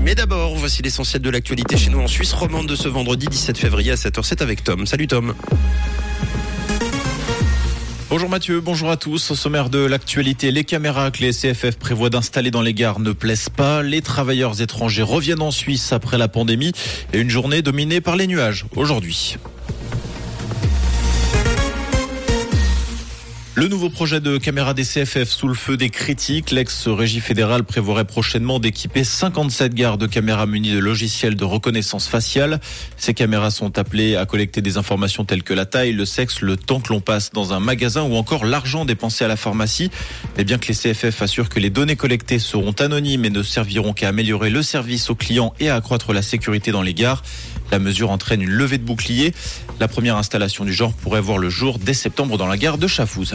Mais d'abord, voici l'essentiel de l'actualité chez nous en Suisse romande de ce vendredi 17 février à 7h07 avec Tom. Salut Tom. Bonjour Mathieu, bonjour à tous. Au sommaire de l'actualité, les caméras que les CFF prévoient d'installer dans les gares ne plaisent pas. Les travailleurs étrangers reviennent en Suisse après la pandémie et une journée dominée par les nuages aujourd'hui. Le nouveau projet de caméra des CFF sous le feu des critiques. L'ex-régie fédérale prévoirait prochainement d'équiper 57 gares de caméras munies de logiciels de reconnaissance faciale. Ces caméras sont appelées à collecter des informations telles que la taille, le sexe, le temps que l'on passe dans un magasin ou encore l'argent dépensé à la pharmacie. Mais bien que les CFF assurent que les données collectées seront anonymes et ne serviront qu'à améliorer le service aux clients et à accroître la sécurité dans les gares, la mesure entraîne une levée de bouclier. La première installation du genre pourrait voir le jour dès septembre dans la gare de Chafouz.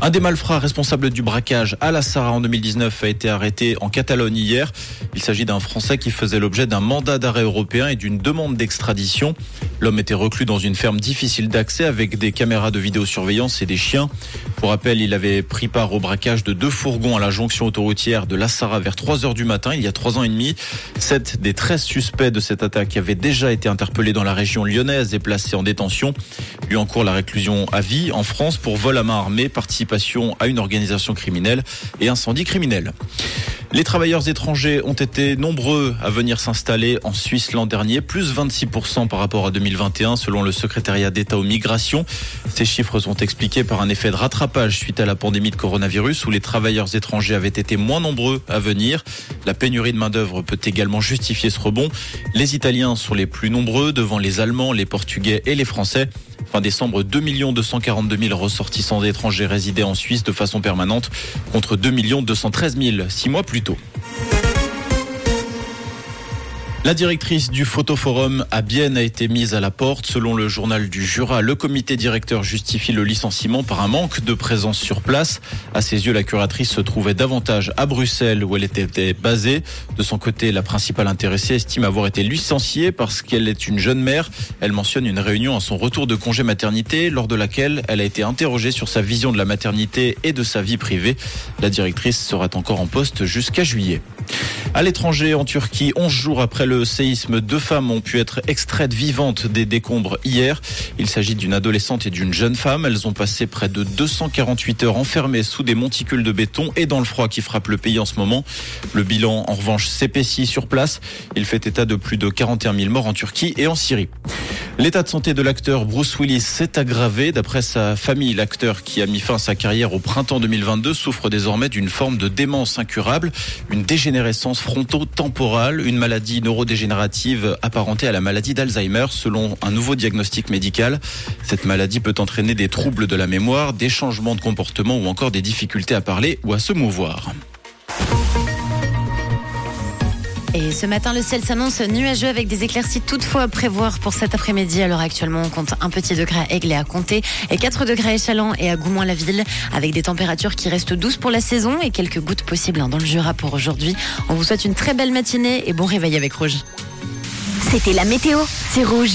Un des malfrats responsables du braquage à la Sarah en 2019 a été arrêté en Catalogne hier. Il s'agit d'un Français qui faisait l'objet d'un mandat d'arrêt européen et d'une demande d'extradition. L'homme était reclus dans une ferme difficile d'accès avec des caméras de vidéosurveillance et des chiens. Pour rappel, il avait pris part au braquage de deux fourgons à la jonction autoroutière de La Sarah vers 3 heures du matin il y a trois ans et demi. Sept des 13 suspects de cette attaque avaient déjà été interpellés dans la région lyonnaise et placés en détention. Lui en cours la réclusion à vie en France pour vol à main armée, à une organisation criminelle et incendie criminel. Les travailleurs étrangers ont été nombreux à venir s'installer en Suisse l'an dernier, plus 26% par rapport à 2021 selon le secrétariat d'État aux migrations. Ces chiffres sont expliqués par un effet de rattrapage suite à la pandémie de coronavirus où les travailleurs étrangers avaient été moins nombreux à venir. La pénurie de main-d'œuvre peut également justifier ce rebond. Les Italiens sont les plus nombreux devant les Allemands, les Portugais et les Français. Fin décembre, 2 242 000 ressortissants étrangers résidaient en Suisse de façon permanente contre 2 213 000 six mois plus tôt. La directrice du photoforum à Bienne a été mise à la porte. Selon le journal du Jura, le comité directeur justifie le licenciement par un manque de présence sur place. À ses yeux, la curatrice se trouvait davantage à Bruxelles où elle était basée. De son côté, la principale intéressée estime avoir été licenciée parce qu'elle est une jeune mère. Elle mentionne une réunion à son retour de congé maternité lors de laquelle elle a été interrogée sur sa vision de la maternité et de sa vie privée. La directrice sera encore en poste jusqu'à juillet. À l'étranger, en Turquie, 11 jours après le séisme, deux femmes ont pu être extraites vivantes des décombres hier. Il s'agit d'une adolescente et d'une jeune femme. Elles ont passé près de 248 heures enfermées sous des monticules de béton et dans le froid qui frappe le pays en ce moment. Le bilan, en revanche, s'épaissit sur place. Il fait état de plus de 41 000 morts en Turquie et en Syrie. L'état de santé de l'acteur Bruce Willis s'est aggravé. D'après sa famille, l'acteur qui a mis fin à sa carrière au printemps 2022 souffre désormais d'une forme de démence incurable, une dégénérescence fronto-temporale, une maladie neurodégénérative apparentée à la maladie d'Alzheimer selon un nouveau diagnostic médical. Cette maladie peut entraîner des troubles de la mémoire, des changements de comportement ou encore des difficultés à parler ou à se mouvoir. Et ce matin, le ciel s'annonce nuageux avec des éclaircies toutefois à prévoir pour cet après-midi. Alors actuellement, on compte un petit degré à Aigle et à Comté et 4 degrés à et à Goumoin-la-Ville avec des températures qui restent douces pour la saison et quelques gouttes possibles hein, dans le Jura pour aujourd'hui. On vous souhaite une très belle matinée et bon réveil avec Rouge. C'était la météo, c'est Rouge.